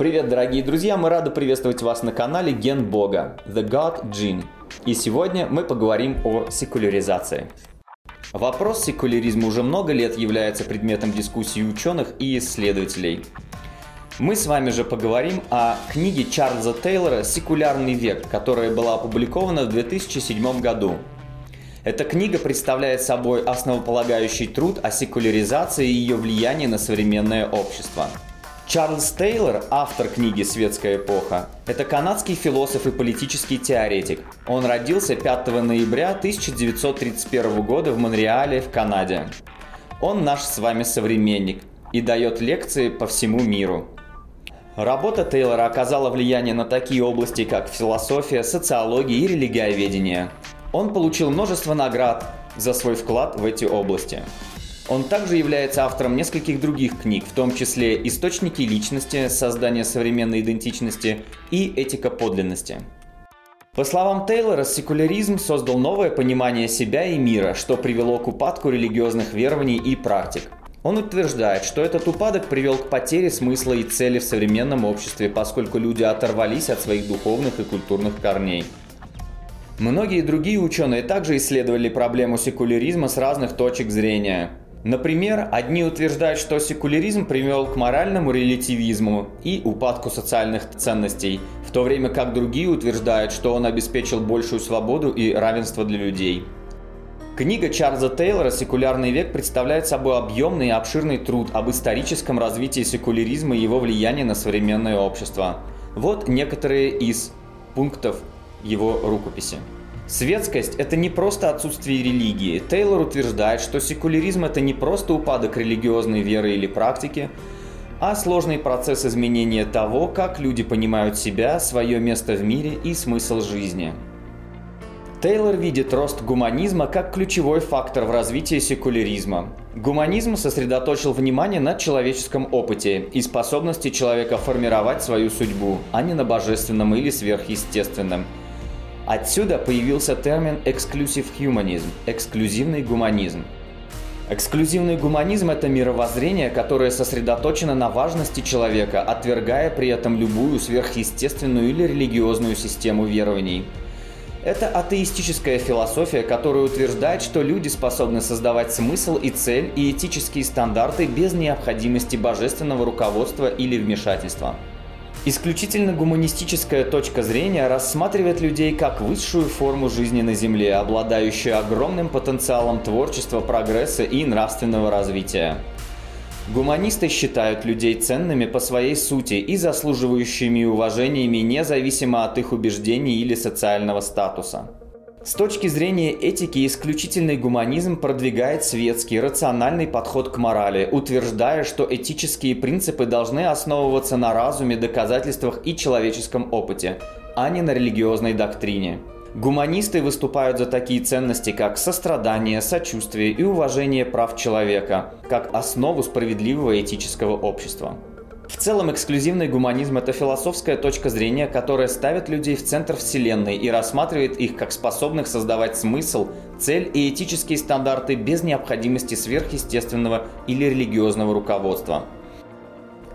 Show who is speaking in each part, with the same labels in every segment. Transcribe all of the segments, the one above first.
Speaker 1: Привет, дорогие друзья! Мы рады приветствовать вас на канале Ген Бога The God Gene. И сегодня мы поговорим о секуляризации. Вопрос секуляризма уже много лет является предметом дискуссии ученых и исследователей. Мы с вами же поговорим о книге Чарльза Тейлора «Секулярный век», которая была опубликована в 2007 году. Эта книга представляет собой основополагающий труд о секуляризации и ее влиянии на современное общество. Чарльз Тейлор, автор книги «Светская эпоха», это канадский философ и политический теоретик. Он родился 5 ноября 1931 года в Монреале в Канаде. Он наш с вами современник и дает лекции по всему миру. Работа Тейлора оказала влияние на такие области, как философия, социология и религиоведение. Он получил множество наград за свой вклад в эти области. Он также является автором нескольких других книг, в том числе «Источники личности», «Создание современной идентичности» и «Этика подлинности». По словам Тейлора, секуляризм создал новое понимание себя и мира, что привело к упадку религиозных верований и практик. Он утверждает, что этот упадок привел к потере смысла и цели в современном обществе, поскольку люди оторвались от своих духовных и культурных корней. Многие другие ученые также исследовали проблему секуляризма с разных точек зрения. Например, одни утверждают, что секуляризм привел к моральному релятивизму и упадку социальных ценностей, в то время как другие утверждают, что он обеспечил большую свободу и равенство для людей. Книга Чарльза Тейлора «Секулярный век» представляет собой объемный и обширный труд об историческом развитии секуляризма и его влиянии на современное общество. Вот некоторые из пунктов его рукописи. Светскость – это не просто отсутствие религии. Тейлор утверждает, что секуляризм – это не просто упадок религиозной веры или практики, а сложный процесс изменения того, как люди понимают себя, свое место в мире и смысл жизни – Тейлор видит рост гуманизма как ключевой фактор в развитии секуляризма. Гуманизм сосредоточил внимание на человеческом опыте и способности человека формировать свою судьбу, а не на божественном или сверхъестественном. Отсюда появился термин «exclusive humanism» – эксклюзивный гуманизм. Эксклюзивный гуманизм – это мировоззрение, которое сосредоточено на важности человека, отвергая при этом любую сверхъестественную или религиозную систему верований – это атеистическая философия, которая утверждает, что люди способны создавать смысл и цель и этические стандарты без необходимости божественного руководства или вмешательства. Исключительно гуманистическая точка зрения рассматривает людей как высшую форму жизни на Земле, обладающую огромным потенциалом творчества, прогресса и нравственного развития. Гуманисты считают людей ценными по своей сути и заслуживающими уважениями независимо от их убеждений или социального статуса. С точки зрения этики, исключительный гуманизм продвигает светский, рациональный подход к морали, утверждая, что этические принципы должны основываться на разуме, доказательствах и человеческом опыте, а не на религиозной доктрине. Гуманисты выступают за такие ценности, как сострадание, сочувствие и уважение прав человека, как основу справедливого этического общества. В целом, эксклюзивный гуманизм – это философская точка зрения, которая ставит людей в центр Вселенной и рассматривает их как способных создавать смысл, цель и этические стандарты без необходимости сверхъестественного или религиозного руководства –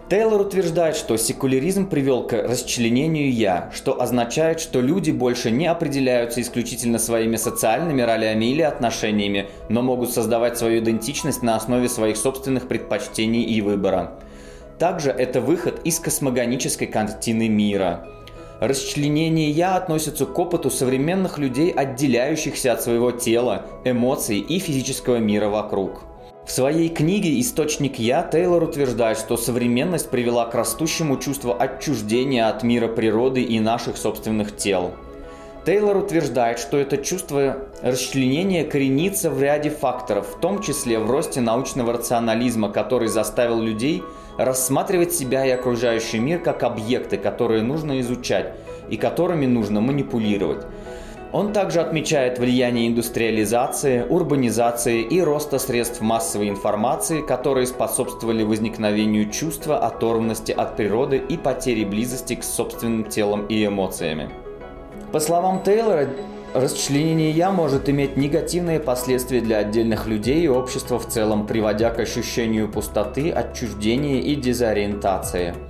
Speaker 1: Тейлор утверждает, что секуляризм привел к расчленению «я», что означает, что люди больше не определяются исключительно своими социальными ролями или отношениями, но могут создавать свою идентичность на основе своих собственных предпочтений и выбора. Также это выход из космогонической картины мира. Расчленение «я» относится к опыту современных людей, отделяющихся от своего тела, эмоций и физического мира вокруг. В своей книге «Источник Я» Тейлор утверждает, что современность привела к растущему чувству отчуждения от мира природы и наших собственных тел. Тейлор утверждает, что это чувство расчленения коренится в ряде факторов, в том числе в росте научного рационализма, который заставил людей рассматривать себя и окружающий мир как объекты, которые нужно изучать и которыми нужно манипулировать. Он также отмечает влияние индустриализации, урбанизации и роста средств массовой информации, которые способствовали возникновению чувства оторванности от природы и потери близости к собственным телам и эмоциями. По словам Тейлора, расчленение «я» может иметь негативные последствия для отдельных людей и общества в целом, приводя к ощущению пустоты, отчуждения и дезориентации –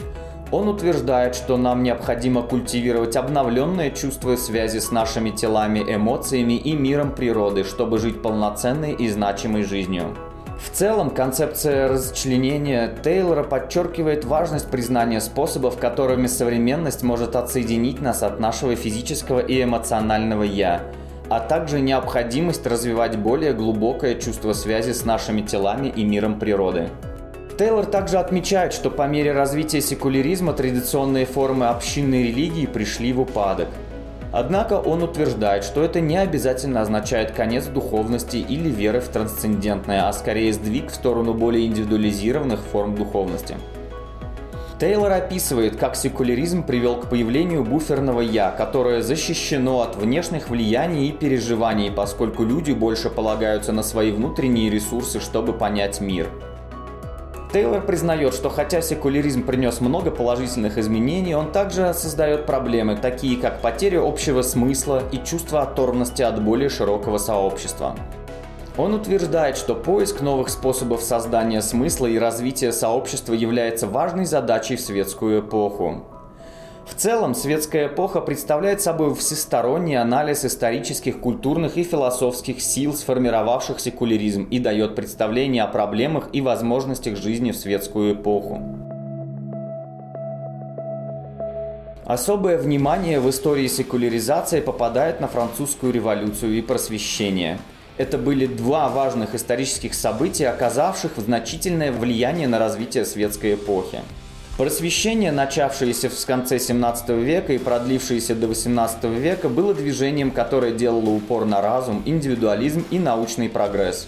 Speaker 1: Он утверждает, что нам необходимо культивировать обновленное чувство связи с нашими телами, эмоциями и миром природы, чтобы жить полноценной и значимой жизнью. В целом, концепция расчленения Тейлора подчеркивает важность признания способов, которыми современность может отсоединить нас от нашего физического и эмоционального «я», а также необходимость развивать более глубокое чувство связи с нашими телами и миром природы. Тейлор также отмечает, что по мере развития секуляризма традиционные формы общинной религии пришли в упадок. Однако он утверждает, что это не обязательно означает конец духовности или веры в трансцендентное, а скорее сдвиг в сторону более индивидуализированных форм духовности. Тейлор описывает, как секуляризм привел к появлению буферного «я», которое защищено от внешних влияний и переживаний, поскольку люди больше полагаются на свои внутренние ресурсы, чтобы понять мир – Тейлор признает, что хотя секуляризм принес много положительных изменений, он также создает проблемы, такие как потеря общего смысла и чувство оторванности от более широкого сообщества. Он утверждает, что поиск новых способов создания смысла и развития сообщества является важной задачей в светскую эпоху. В целом, светская эпоха представляет собой всесторонний анализ исторических, культурных и философских сил, сформировавших секуляризм, и дает представление о проблемах и возможностях жизни в светскую эпоху. Особое внимание в истории секуляризации попадает на французскую революцию и просвещение. Это были два важных исторических события, оказавших значительное влияние на развитие светской эпохи. Просвещение, начавшееся в конце 17 века и продлившееся до 18 века, было движением, которое делало упор на разум, индивидуализм и научный прогресс.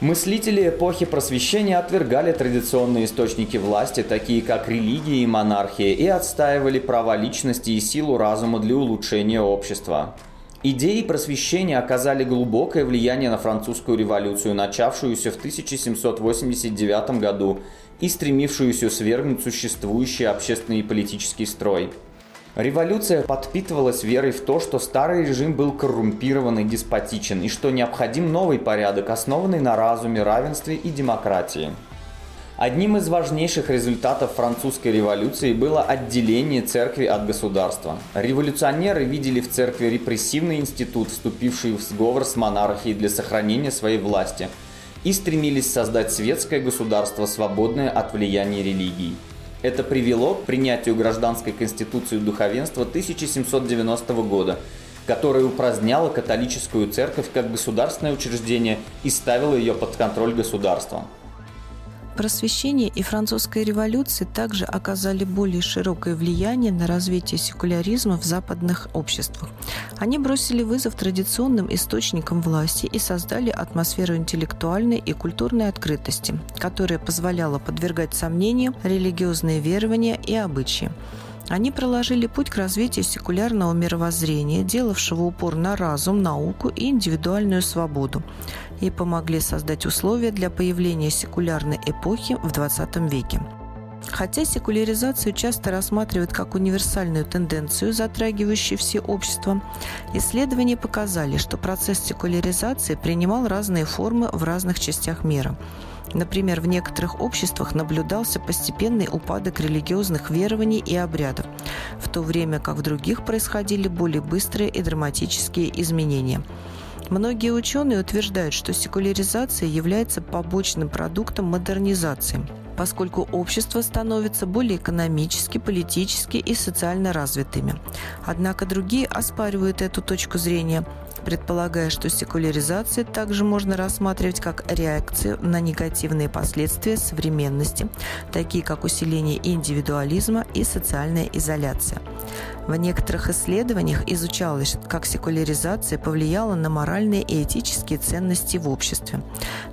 Speaker 1: Мыслители эпохи просвещения отвергали традиционные источники власти, такие как религия и монархия, и отстаивали права личности и силу разума для улучшения общества. Идеи просвещения оказали глубокое влияние на французскую революцию, начавшуюся в 1789 году и стремившуюся свергнуть существующий общественный и политический строй. Революция подпитывалась верой в то, что старый режим был коррумпирован и деспотичен, и что необходим новый порядок, основанный на разуме, равенстве и демократии. Одним из важнейших результатов французской революции было отделение церкви от государства. Революционеры видели в церкви репрессивный институт, вступивший в сговор с монархией для сохранения своей власти – и стремились создать светское государство, свободное от влияния религии. Это привело к принятию гражданской конституции духовенства 1790 года, которая упраздняла католическую церковь как государственное учреждение и ставила ее под контроль государства.
Speaker 2: Просвещение и французская революция также оказали более широкое влияние на развитие секуляризма в западных обществах. Они бросили вызов традиционным источникам власти и создали атмосферу интеллектуальной и культурной открытости, которая позволяла подвергать сомнению религиозные верования и обычаи. Они проложили путь к развитию секулярного мировоззрения, делавшего упор на разум, науку и индивидуальную свободу, и помогли создать условия для появления секулярной эпохи в XX веке. Хотя секуляризацию часто рассматривают как универсальную тенденцию, затрагивающую все общества, исследования показали, что процесс секуляризации принимал разные формы в разных частях мира – Например, в некоторых обществах наблюдался постепенный упадок религиозных верований и обрядов, в то время как в других происходили более быстрые и драматические изменения. Многие ученые утверждают, что секуляризация является побочным продуктом модернизации, поскольку общество становится более экономически, политически и социально развитыми. Однако другие оспаривают эту точку зрения – предполагая, что секуляризацию также можно рассматривать как реакцию на негативные последствия современности, такие как усиление индивидуализма и социальная изоляция. В некоторых исследованиях изучалось, как секуляризация повлияла на моральные и этические ценности в обществе.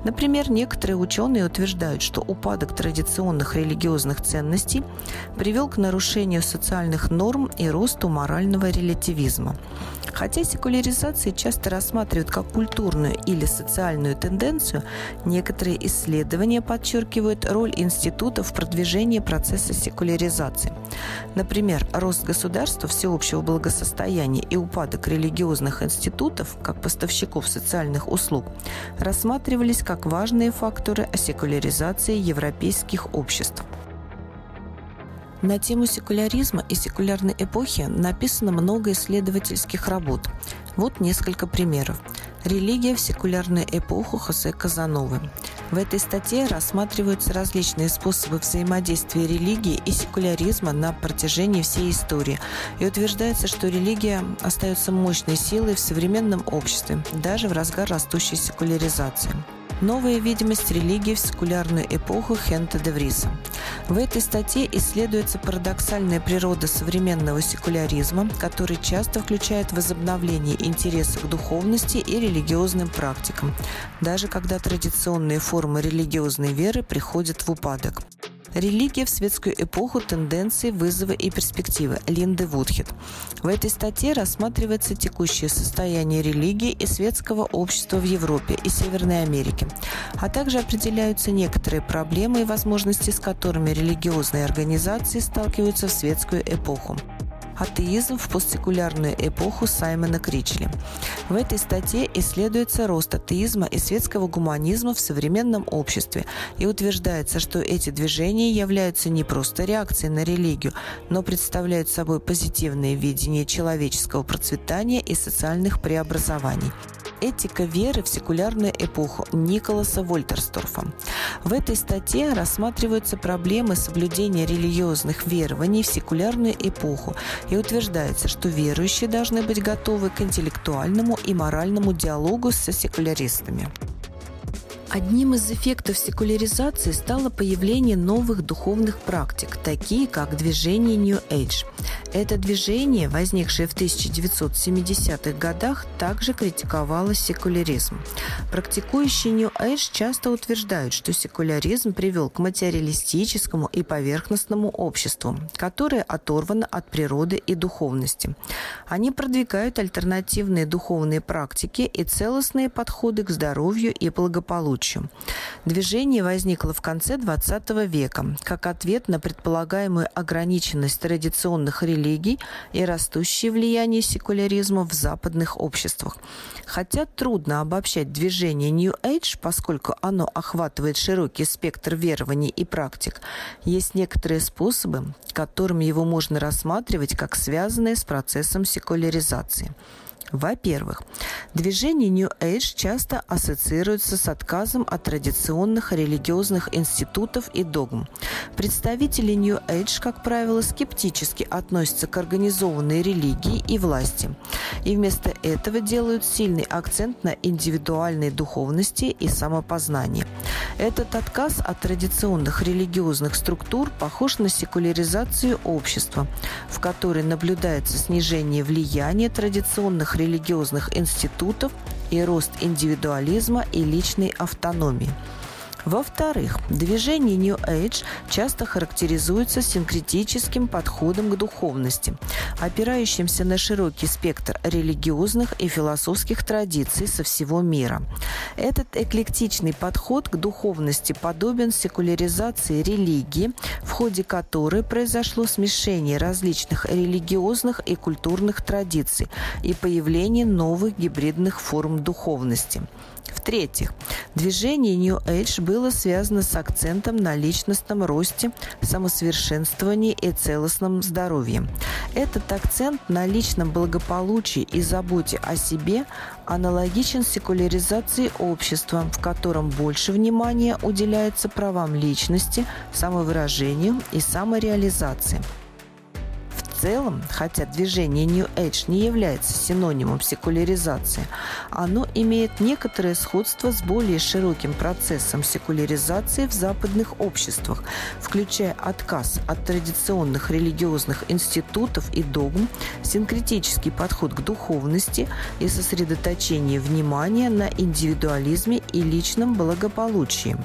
Speaker 2: Например, некоторые ученые утверждают, что упадок традиционных религиозных ценностей привел к нарушению социальных норм и росту морального релятивизма. Хотя секуляризация часто рассматривают как культурную или социальную тенденцию, некоторые исследования подчеркивают роль института в продвижении процесса секуляризации. Например, рост государства всеобщего благосостояния и упадок религиозных институтов, как поставщиков социальных услуг, рассматривались как важные факторы секуляризации европейских обществ. На тему секуляризма и секулярной эпохи написано много исследовательских работ. Вот несколько примеров. Религия в секулярную эпоху Хосе Казановы. В этой статье рассматриваются различные способы взаимодействия религии и секуляризма на протяжении всей истории. И утверждается, что религия остается мощной силой в современном обществе, даже в разгар растущей секуляризации. Новая видимость религии в секулярную эпоху Хента де Вриса. В этой статье исследуется парадоксальная природа современного секуляризма, который часто включает возобновление интереса к духовности и религиозным практикам, даже когда традиционные формы религиозной веры приходят в упадок. Религия в светскую эпоху, тенденции, вызовы и перспективы. Линды Вудхит. В этой статье рассматривается текущее состояние религии и светского общества в Европе и Северной Америке, а также определяются некоторые проблемы и возможности, с которыми религиозные организации сталкиваются в светскую эпоху. Атеизм в постсекулярную эпоху Саймона Кричли. В этой статье исследуется рост атеизма и светского гуманизма в современном обществе и утверждается, что эти движения являются не просто реакцией на религию, но представляют собой позитивное видение человеческого процветания и социальных преобразований. Этика веры в секулярную эпоху Николаса Вольтерсторфа. В этой статье рассматриваются проблемы соблюдения религиозных верований в секулярную эпоху и утверждается, что верующие должны быть готовы к интеллектуальному и моральному диалогу со секуляристами. Одним из эффектов секуляризации стало появление новых духовных практик, такие как движение New Age. Это движение, возникшее в 1970-х годах, также критиковало секуляризм. Практикующие New Age часто утверждают, что секуляризм привел к материалистическому и поверхностному обществу, которое оторвано от природы и духовности. Они продвигают альтернативные духовные практики и целостные подходы к здоровью и благополучию ночью. Движение возникло в конце XX века как ответ на предполагаемую ограниченность традиционных религий и растущее влияние секуляризма в западных обществах. Хотя трудно обобщать движение New Age, поскольку оно охватывает широкий спектр верований и практик, есть некоторые способы, которыми его можно рассматривать как связанные с процессом секуляризации. Во-первых, движение New Age часто ассоциируется с отказом от традиционных религиозных институтов и догм. Представители New Age, как правило, скептически относятся к организованной религии и власти, и вместо этого делают сильный акцент на индивидуальной духовности и самопознании. Этот отказ от традиционных религиозных структур похож на секуляризацию общества, в которой наблюдается снижение влияния традиционных религиозных институтов и рост индивидуализма и личной автономии. Во-вторых, движение New Age часто характеризуется синкретическим подходом к духовности, опирающимся на широкий спектр религиозных и философских традиций со всего мира. Этот эклектичный подход к духовности подобен секуляризации религии, в ходе которой произошло смешение различных религиозных и культурных традиций и появление новых гибридных форм духовности. В-третьих, движение New Age было связано с акцентом на личностном росте, самосовершенствовании и целостном здоровье. Этот акцент на личном благополучии и заботе о себе аналогичен секуляризации общества, в котором больше внимания уделяется правам личности, самовыражению и самореализации целом, хотя движение New Age не является синонимом секуляризации, оно имеет некоторое сходство с более широким процессом секуляризации в западных обществах, включая отказ от традиционных религиозных институтов и догм, синкретический подход к духовности и сосредоточение внимания на индивидуализме и личном благополучии.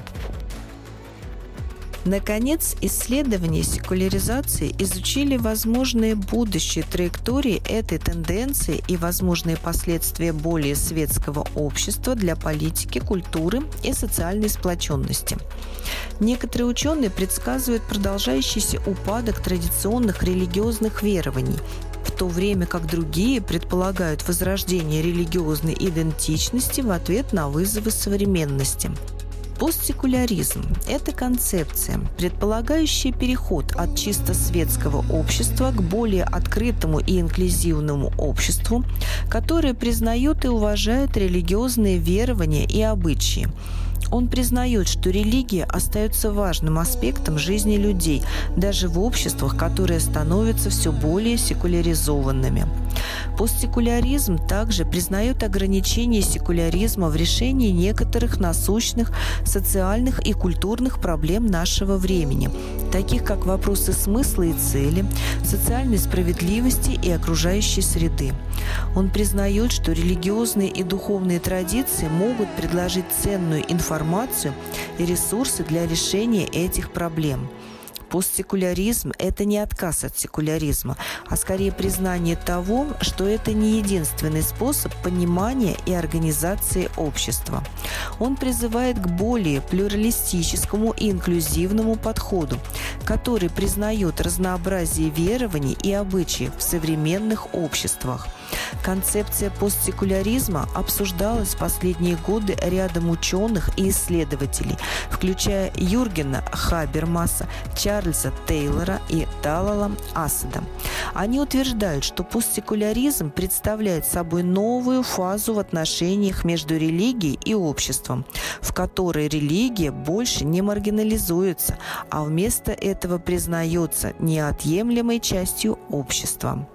Speaker 2: Наконец, исследования секуляризации изучили возможные будущие траектории этой тенденции и возможные последствия более светского общества для политики, культуры и социальной сплоченности. Некоторые ученые предсказывают продолжающийся упадок традиционных религиозных верований, в то время как другие предполагают возрождение религиозной идентичности в ответ на вызовы современности – Постсекуляризм – это концепция, предполагающая переход от чисто светского общества к более открытому и инклюзивному обществу, которое признает и уважает религиозные верования и обычаи, он признает, что религия остается важным аспектом жизни людей, даже в обществах, которые становятся все более секуляризованными. Постсекуляризм также признает ограничение секуляризма в решении некоторых насущных социальных и культурных проблем нашего времени, таких как вопросы смысла и цели, социальной справедливости и окружающей среды. Он признает, что религиозные и духовные традиции могут предложить ценную информацию и ресурсы для решения этих проблем – Постсекуляризм – это не отказ от секуляризма, а скорее признание того, что это не единственный способ понимания и организации общества. Он призывает к более плюралистическому и инклюзивному подходу, который признает разнообразие верований и обычаев в современных обществах. Концепция постсекуляризма обсуждалась в последние годы рядом ученых и исследователей, включая Юргена Хабермаса, Чарльза Тейлора и Талала Асада. Они утверждают, что постсекуляризм представляет собой новую фазу в отношениях между религией и обществом, в которой религия больше не маргинализуется, а вместо этого признается неотъемлемой частью общества.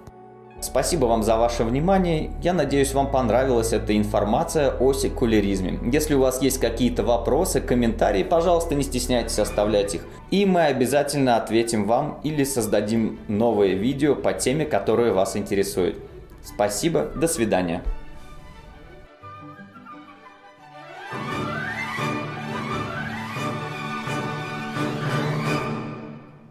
Speaker 1: Спасибо вам за ваше внимание. Я надеюсь, вам понравилась эта информация о секуляризме. Если у вас есть какие-то вопросы, комментарии, пожалуйста, не стесняйтесь оставлять их. И мы обязательно ответим вам или создадим новое видео по теме, которая вас интересует. Спасибо, до свидания.